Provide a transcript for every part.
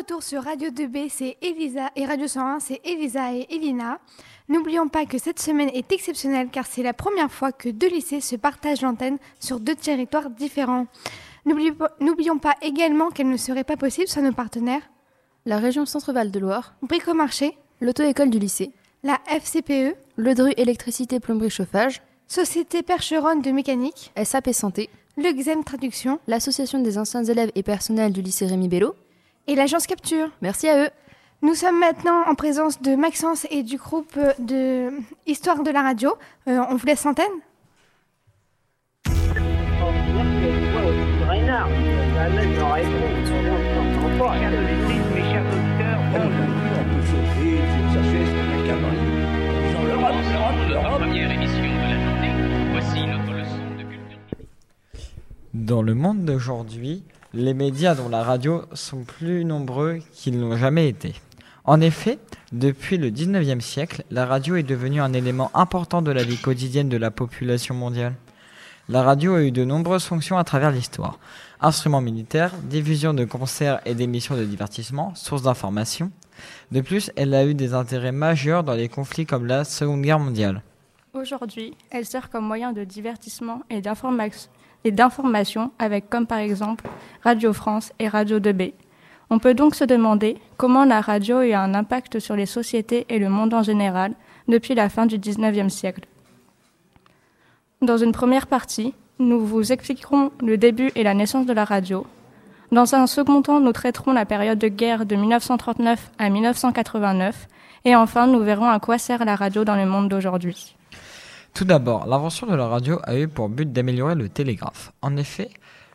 retour sur Radio 2B, c'est Elisa et Radio 101, c'est Elisa et Elina. N'oublions pas que cette semaine est exceptionnelle car c'est la première fois que deux lycées se partagent l'antenne sur deux territoires différents. N'oublions pas également qu'elle ne serait pas possible sans nos partenaires. La région Centre-Val de Loire, Bricomarché, l'auto-école du lycée, la FCPE, le DRU électricité plomberie chauffage, Société Percheronne de mécanique, SAP santé, le XEM Traduction, l'association des anciens élèves et personnels du lycée Rémi Bello et l'agence Capture. Merci à eux. Nous sommes maintenant en présence de Maxence et du groupe de Histoire de la radio. Euh, on vous laisse l'antenne. Dans le monde d'aujourd'hui, les médias dont la radio sont plus nombreux qu'ils n'ont jamais été. En effet, depuis le 19e siècle, la radio est devenue un élément important de la vie quotidienne de la population mondiale. La radio a eu de nombreuses fonctions à travers l'histoire. Instruments militaires, diffusion de concerts et d'émissions de divertissement, source d'information. De plus, elle a eu des intérêts majeurs dans les conflits comme la Seconde Guerre mondiale. Aujourd'hui, elle sert comme moyen de divertissement et d'information avec comme par exemple Radio France et Radio 2B. On peut donc se demander comment la radio a eu un impact sur les sociétés et le monde en général depuis la fin du 19e siècle. Dans une première partie, nous vous expliquerons le début et la naissance de la radio. Dans un second temps, nous traiterons la période de guerre de 1939 à 1989. Et enfin, nous verrons à quoi sert la radio dans le monde d'aujourd'hui. Tout d'abord, l'invention de la radio a eu pour but d'améliorer le télégraphe. En effet,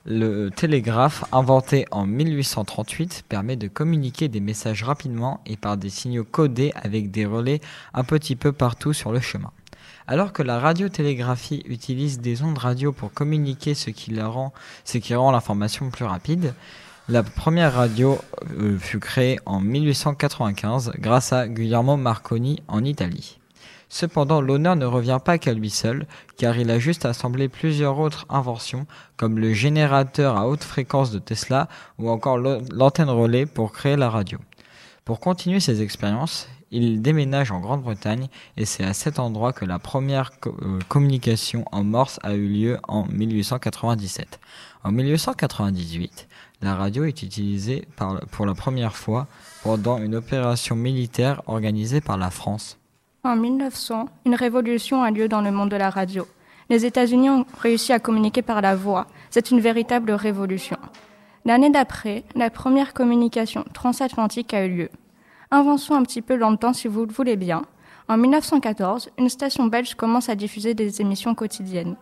le télégraphe, inventé en 1838, permet de communiquer des messages rapidement et par des signaux codés avec des relais un petit peu partout sur le chemin. Alors que la radiotélégraphie utilise des ondes radio pour communiquer ce qui, rend, l'information plus rapide, la première radio euh, fut créée en 1895 grâce à Guglielmo Marconi en Italie. Cependant, l'honneur ne revient pas qu'à lui seul, car il a juste assemblé plusieurs autres inventions, comme le générateur à haute fréquence de Tesla ou encore l'antenne relais pour créer la radio. Pour continuer ses expériences, il déménage en Grande-Bretagne et c'est à cet endroit que la première euh, communication en morse a eu lieu en 1897. En 1898, la radio est utilisée pour la première fois pendant une opération militaire organisée par la France. En 1900, une révolution a lieu dans le monde de la radio. Les États-Unis ont réussi à communiquer par la voix. C'est une véritable révolution. L'année d'après, la première communication transatlantique a eu lieu. Invention un petit peu longtemps si vous le voulez bien. En 1914, une station belge commence à diffuser des émissions quotidiennes.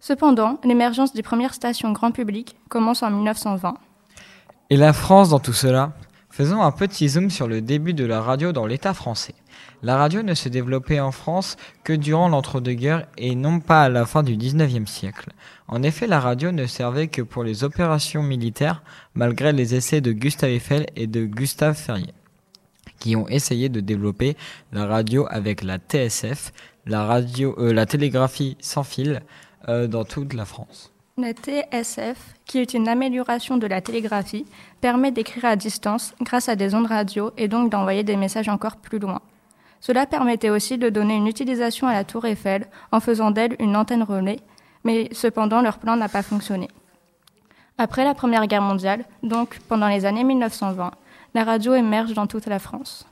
Cependant, l'émergence des premières stations grand public commence en 1920. Et la France dans tout cela? Faisons un petit zoom sur le début de la radio dans l'État français. La radio ne se développait en France que durant l'entre-deux-guerres et non pas à la fin du XIXe siècle. En effet, la radio ne servait que pour les opérations militaires, malgré les essais de Gustave Eiffel et de Gustave Ferrier, qui ont essayé de développer la radio avec la TSF, la, radio, euh, la télégraphie sans fil, euh, dans toute la France. La TSF, qui est une amélioration de la télégraphie, permet d'écrire à distance grâce à des ondes radio et donc d'envoyer des messages encore plus loin. Cela permettait aussi de donner une utilisation à la tour Eiffel en faisant d'elle une antenne relais, mais cependant leur plan n'a pas fonctionné. Après la Première Guerre mondiale, donc pendant les années 1920, la radio émerge dans toute la France.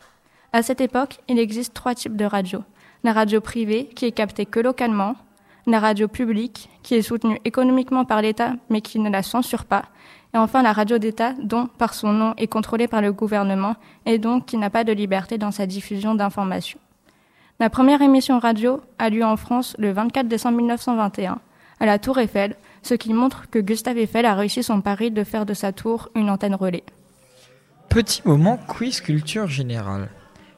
À cette époque, il existe trois types de radio. La radio privée, qui est captée que localement, la radio publique, qui est soutenue économiquement par l'État mais qui ne la censure pas, et enfin la radio d'État, dont, par son nom, est contrôlée par le gouvernement et donc qui n'a pas de liberté dans sa diffusion d'informations. La première émission radio a lieu en France le 24 décembre 1921, à la Tour Eiffel, ce qui montre que Gustave Eiffel a réussi son pari de faire de sa tour une antenne relais. Petit moment quiz culture générale.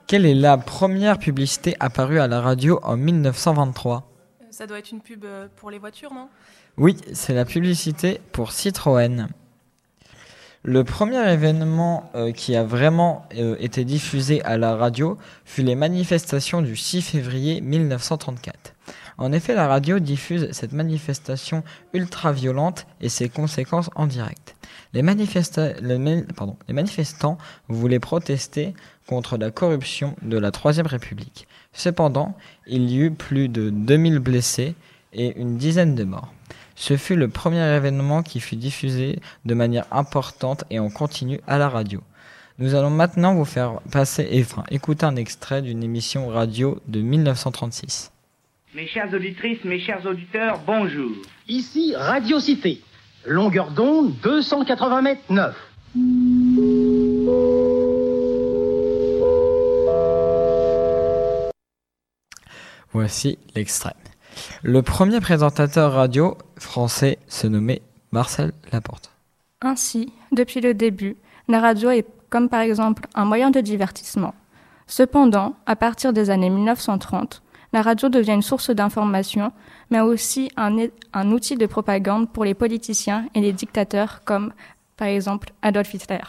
Quelle est la première publicité apparue à la radio en 1923 ça doit être une pub euh, pour les voitures, non? Oui, c'est la publicité pour Citroën. Le premier événement euh, qui a vraiment euh, été diffusé à la radio fut les manifestations du 6 février 1934. En effet, la radio diffuse cette manifestation ultra-violente et ses conséquences en direct. Les, manifestants voulaient protester contre la corruption de la Troisième République. Cependant, il y eut plus de 2000 blessés et une dizaine de morts. Ce fut le premier événement qui fut diffusé de manière importante et en continu à la radio. Nous allons maintenant vous faire passer, enfin, écouter un extrait d'une émission radio de 1936. Mes chères auditrices, mes chers auditeurs, bonjour. Ici Radio Cité. Longueur d'onde 280 mètres 9. Voici l'extrait. Le premier présentateur radio français se nommait Marcel Laporte. Ainsi, depuis le début, la radio est comme par exemple un moyen de divertissement. Cependant, à partir des années 1930, la radio devient une source d'information, mais aussi un, un, outil de propagande pour les politiciens et les dictateurs comme par exemple Adolf Hitler.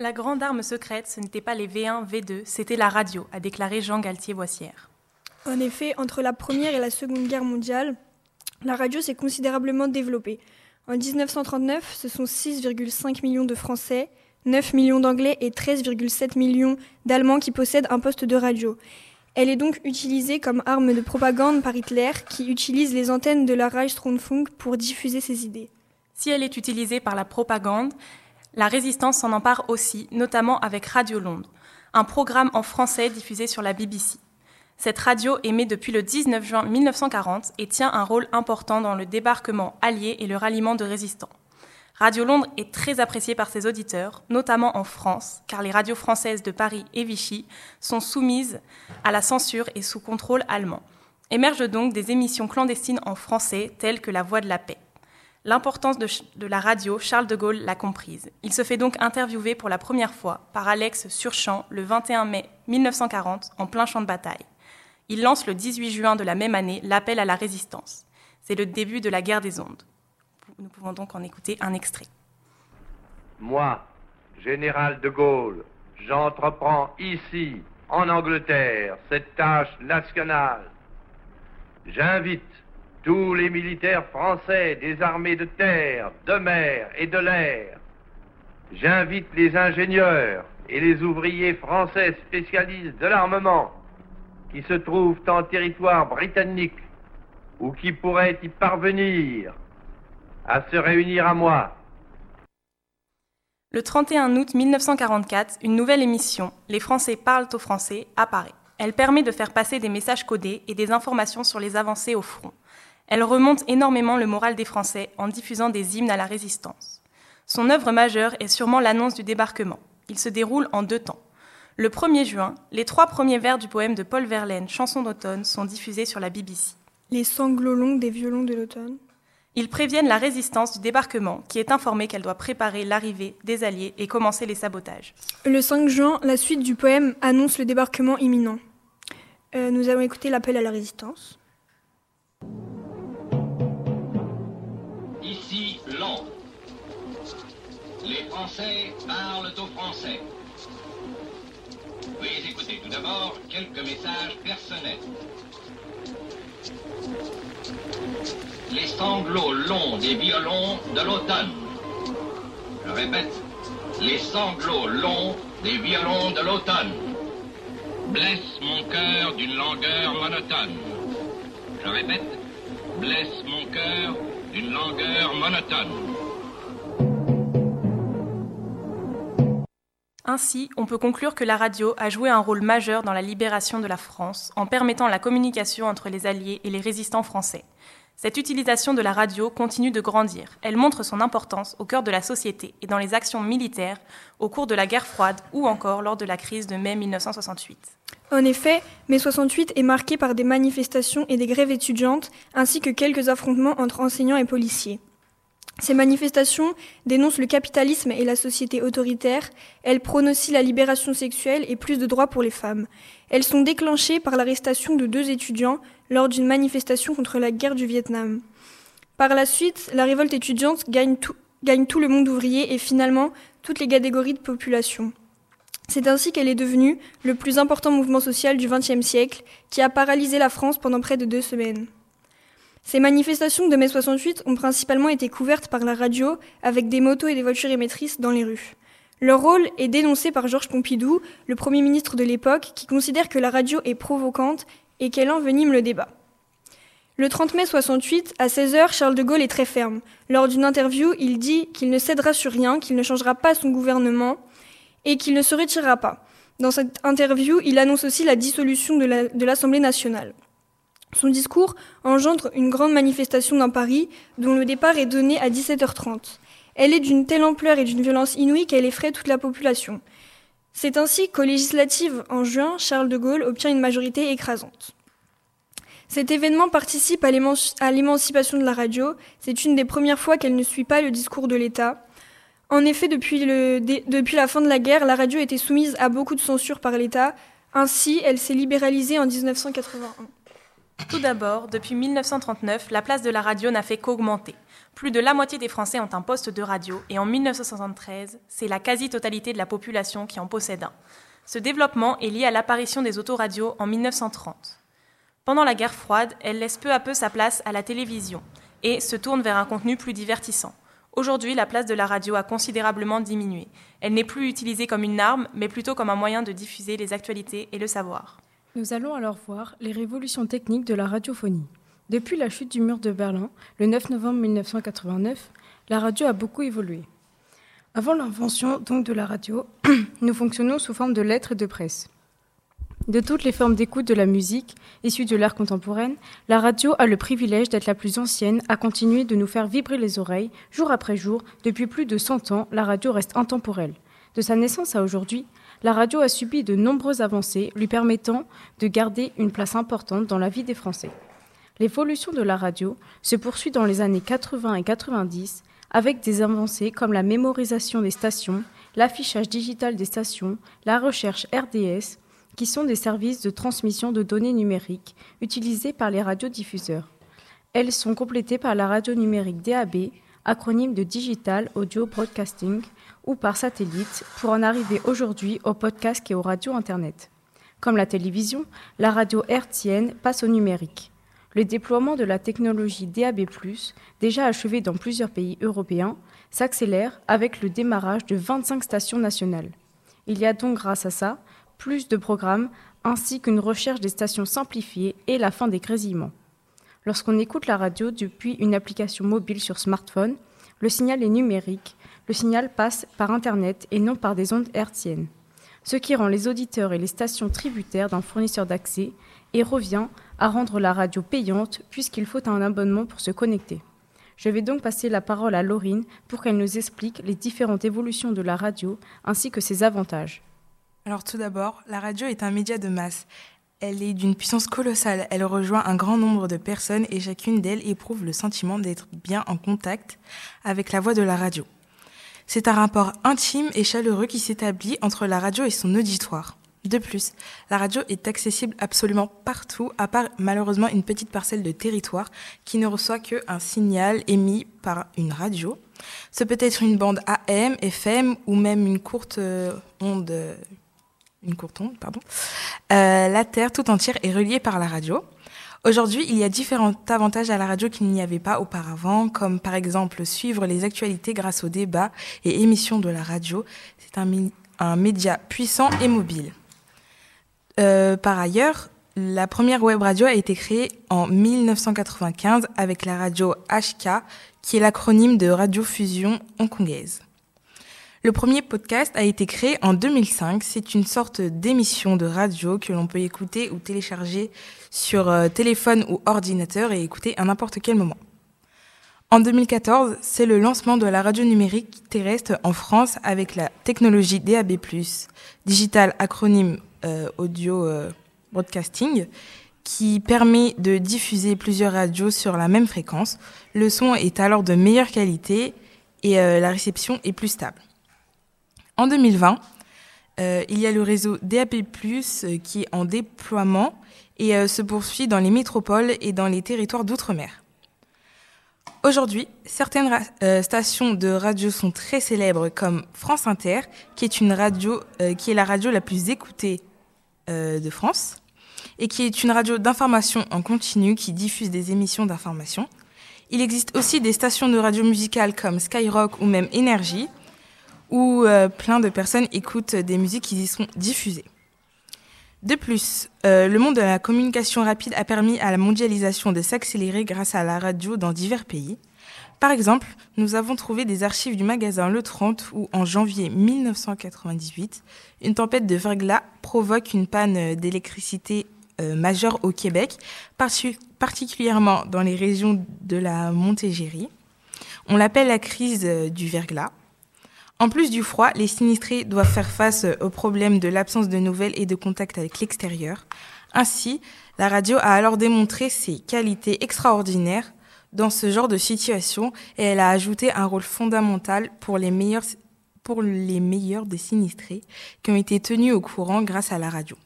La grande arme secrète, ce n'était pas les V1, V2, c'était la radio, a déclaré Jean Galtier-Boissière. En effet, entre la Première et la Seconde Guerre mondiale, la radio s'est considérablement développée. En 1939, ce sont 6,5 millions de Français, 9 millions d'Anglais et 13,7 millions d'Allemands qui possèdent un poste de radio. Elle est donc utilisée comme arme de propagande par Hitler, qui utilise les antennes de la Reichsrundfunk pour diffuser ses idées. Si elle est utilisée par la propagande, la résistance s'en empare aussi, notamment avec Radio Londres, un programme en français diffusé sur la BBC. Cette radio émet depuis le 19 juin 1940 et tient un rôle important dans le débarquement allié et le ralliement de résistants. Radio Londres est très appréciée par ses auditeurs, notamment en France, car les radios françaises de Paris et Vichy sont soumises à la censure et sous contrôle allemand. Émergent donc des émissions clandestines en français telles que La Voix de la Paix. L'importance de, la radio, Charles de Gaulle l'a comprise. Il se fait donc interviewer pour la première fois par Alex Surchamp le 21 mai 1940 en plein champ de bataille. Il lance le 18 juin de la même année l'appel à la résistance. C'est le début de la guerre des ondes. Nous pouvons donc en écouter un extrait. Moi, général de Gaulle, j'entreprends ici, en Angleterre, cette tâche nationale. J'invite tous les militaires français des armées de terre, de mer et de l'air. J'invite les ingénieurs et les ouvriers français spécialistes de l'armement qui se trouvent en territoire britannique ou qui pourraient y parvenir à se réunir à moi. Le 31 août 1944, une nouvelle émission, Les Français parlent aux Français, apparaît. Elle permet de faire passer des messages codés et des informations sur les avancées au front. Elle remonte énormément le moral des Français en diffusant des hymnes à la résistance. Son œuvre majeure est sûrement l'annonce du débarquement. Il se déroule en deux temps. Le 1er juin, les trois premiers vers du poème de Paul Verlaine, Chanson d'automne, sont diffusés sur la BBC. Les sanglots longs des violons de l'automne. Ils préviennent la résistance du débarquement, qui est informée qu'elle doit préparer l'arrivée des Alliés et commencer les sabotages. Le 5 juin, la suite du poème annonce le débarquement imminent. Euh, nous allons écouter l'appel à la résistance. Ici Londres. Les Français parlent aux Français. Veuillez écouter tout d'abord quelques messages personnels. Les sanglots longs des violons de l'automne. Je répète, les sanglots longs des violons de l'automne blessent mon cœur d'une langueur monotone. Je répète, blessent mon cœur d'une langueur monotone. Ainsi, on peut conclure que la radio a joué un rôle majeur dans la libération de la France en permettant la communication entre les Alliés et les résistants français. Cette utilisation de la radio continue de grandir. Elle montre son importance au cœur de la société et dans les actions militaires au cours de la guerre froide ou encore lors de la crise de mai 1968. En effet, mai 68 est marqué par des manifestations et des grèves étudiantes ainsi que quelques affrontements entre enseignants et policiers. Ces manifestations dénoncent le capitalisme et la société autoritaire, elles prônent aussi la libération sexuelle et plus de droits pour les femmes. Elles sont déclenchées par l'arrestation de deux étudiants lors d'une manifestation contre la guerre du Vietnam. Par la suite, la révolte étudiante gagne tout, gagne tout le monde ouvrier et finalement toutes les catégories de population. C'est ainsi qu'elle est devenue le plus important mouvement social du XXe siècle, qui a paralysé la France pendant près de deux semaines. Ces manifestations de mai 68 ont principalement été couvertes par la radio, avec des motos et des voitures émettrices dans les rues. Leur rôle est dénoncé par Georges Pompidou, le Premier ministre de l'époque, qui considère que la radio est provocante et qu'elle envenime le débat. Le 30 mai 68, à 16h, Charles de Gaulle est très ferme. Lors d'une interview, il dit qu'il ne cédera sur rien, qu'il ne changera pas son gouvernement et qu'il ne se retirera pas. Dans cette interview, il annonce aussi la dissolution de l'Assemblée nationale. Son discours engendre une grande manifestation dans Paris, dont le départ est donné à 17h30. Elle est d'une telle ampleur et d'une violence inouïe qu'elle effraie toute la population. C'est ainsi qu'aux législatives, en juin, Charles de Gaulle obtient une majorité écrasante. Cet événement participe à l'émancipation de la radio. C'est une des premières fois qu'elle ne suit pas le discours de l'État. En effet, depuis, la fin de la guerre, la radio était soumise à beaucoup de censure par l'État. Ainsi, elle s'est libéralisée en 1981. Tout d'abord, depuis 1939, la place de la radio n'a fait qu'augmenter. Plus de la moitié des Français ont un poste de radio et en 1973, c'est la quasi-totalité de la population qui en possède un. Ce développement est lié à l'apparition des autoradios en 1930. Pendant la guerre froide, elle laisse peu à peu sa place à la télévision et se tourne vers un contenu plus divertissant. Aujourd'hui, la place de la radio a considérablement diminué. Elle n'est plus utilisée comme une arme, mais plutôt comme un moyen de diffuser les actualités et le savoir. Nous allons alors voir les révolutions techniques de la radiophonie. Depuis la chute du mur de Berlin, le 9 novembre 1989, la radio a beaucoup évolué. Avant l'invention donc de la radio, nous fonctionnons sous forme de lettres et de presse. De toutes les formes d'écoute de la musique, issues de l'ère contemporaine, la radio a le privilège d'être la plus ancienne à continuer de nous faire vibrer les oreilles, jour après jour. Depuis plus de 100 ans, la radio reste intemporelle. De sa naissance à aujourd'hui, la radio a subi de nombreuses avancées lui permettant de garder une place importante dans la vie des Français. L'évolution de la radio se poursuit dans les années 80 et 90 avec des avancées comme la mémorisation des stations, l'affichage digital des stations, la recherche RDS, qui sont des services de transmission de données numériques utilisés par les radiodiffuseurs. Elles sont complétées par la radio numérique DAB, acronyme de Digital Audio Broadcasting, ou par satellite, pour en arriver aujourd'hui au podcast et aux radios Internet. Comme la télévision, la radio hertzienne passe au numérique. Le déploiement de la technologie DAB+, déjà achevé dans plusieurs pays européens, s'accélère avec le démarrage de 25 stations nationales. Il y a donc grâce à ça plus de programmes, ainsi qu'une recherche des stations simplifiées et la fin des grésillements. Lorsqu'on écoute la radio depuis une application mobile sur smartphone, le signal est numérique, le signal passe par Internet et non par des ondes hertziennes, ce qui rend les auditeurs et les stations tributaires d'un fournisseur d'accès et revient à rendre la radio payante puisqu'il faut un abonnement pour se connecter. Je vais donc passer la parole à Laurine pour qu'elle nous explique les différentes évolutions de la radio ainsi que ses avantages. Alors tout d'abord, la radio est un média de masse. Elle est d'une puissance colossale. Elle rejoint un grand nombre de personnes et chacune d'elles éprouve le sentiment d'être bien en contact avec la voix de la radio. C'est un rapport intime et chaleureux qui s'établit entre la radio et son auditoire. De plus, la radio est accessible absolument partout, à part malheureusement une petite parcelle de territoire qui ne reçoit qu'un signal émis par une radio. Ce peut être une bande AM, FM ou même une courte euh, onde une pardon. Euh, la Terre tout entière est reliée par la radio. Aujourd'hui, il y a différents avantages à la radio qu'il n'y avait pas auparavant, comme par exemple suivre les actualités grâce aux débats et émissions de la radio. C'est un, média puissant et mobile. Euh, par ailleurs, la première web radio a été créée en 1995 avec la radio HK, qui est l'acronyme de Radiofusion hongkongaise. Le premier podcast a été créé en 2005. C'est une sorte d'émission de radio que l'on peut écouter ou télécharger sur euh, téléphone ou ordinateur et écouter à n'importe quel moment. En 2014, c'est le lancement de la radio numérique terrestre en France avec la technologie DAB+, digital acronyme euh, audio euh, broadcasting, qui permet de diffuser plusieurs radios sur la même fréquence. Le son est alors de meilleure qualité et la réception est plus stable. En 2020, euh, il y a le réseau DAP+, euh, qui est en déploiement et euh, se poursuit dans les métropoles et dans les territoires d'outre-mer. Aujourd'hui, certaines stations de radio sont très célèbres comme France Inter, qui est, une radio, qui est la radio la plus écoutée de France, et qui est une radio d'information en continu qui diffuse des émissions d'information. Il existe aussi des stations de radio musicales comme Skyrock ou même Énergie, où plein de personnes écoutent des musiques qui y sont diffusées. De plus, euh, le monde de la communication rapide a permis à la mondialisation de s'accélérer grâce à la radio dans divers pays. Par exemple, nous avons trouvé des archives du magasin Le 30 où, en janvier 1998, une tempête de verglas provoque une panne d'électricité euh, majeure au Québec, particulièrement dans les régions de la Montérégie. On l'appelle la crise euh, du verglas. En plus du froid, les sinistrés doivent faire face au problème de l'absence de nouvelles et de contact avec l'extérieur. Ainsi, la radio a alors démontré ses qualités extraordinaires dans ce genre de situation et elle a ajouté un rôle fondamental pour les meilleurs, pour les meilleurs des sinistrés qui ont été tenus au courant grâce à la radio.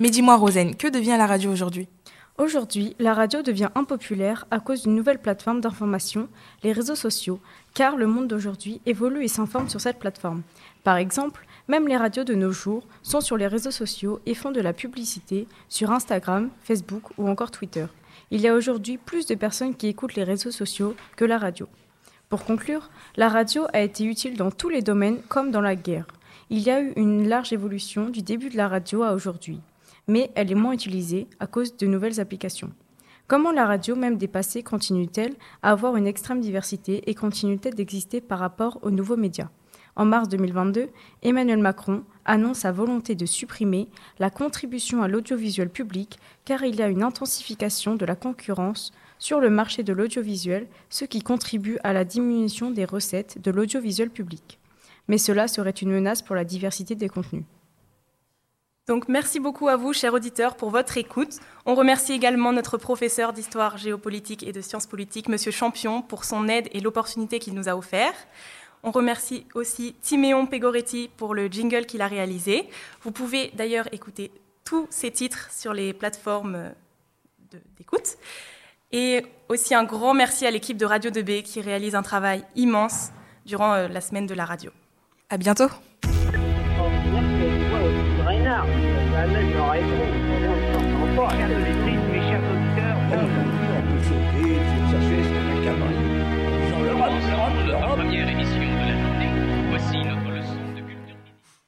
Mais dis-moi, Rosen, que devient la radio aujourd'hui? Aujourd'hui, la radio devient impopulaire à cause d'une nouvelle plateforme d'information, les réseaux sociaux, car le monde d'aujourd'hui évolue et s'informe sur cette plateforme. Par exemple, même les radios de nos jours sont sur les réseaux sociaux et font de la publicité sur Instagram, Facebook ou encore Twitter. Il y a aujourd'hui plus de personnes qui écoutent les réseaux sociaux que la radio. Pour conclure, la radio a été utile dans tous les domaines comme dans la guerre. Il y a eu une large évolution du début de la radio à aujourd'hui mais elle est moins utilisée à cause de nouvelles applications. Comment la radio, même dépassée, continue-t-elle à avoir une extrême diversité et continue-t-elle d'exister par rapport aux nouveaux médias? En mars 2022, Emmanuel Macron annonce sa volonté de supprimer la contribution à l'audiovisuel public car il y a une intensification de la concurrence sur le marché de l'audiovisuel, ce qui contribue à la diminution des recettes de l'audiovisuel public. Mais cela serait une menace pour la diversité des contenus. Donc merci beaucoup à vous, chers auditeurs, pour votre écoute. On remercie également notre professeur d'histoire géopolitique et de sciences politiques, Monsieur Champion, pour son aide et l'opportunité qu'il nous a offert. On remercie aussi Timéon Pegoretti pour le jingle qu'il a réalisé. Vous pouvez d'ailleurs écouter tous ces titres sur les plateformes d'écoute. Et aussi un grand merci à l'équipe de Radio 2B qui réalise un travail immense durant euh, la semaine de la radio. À bientôt. Chers auditrices, mes chers auditeurs.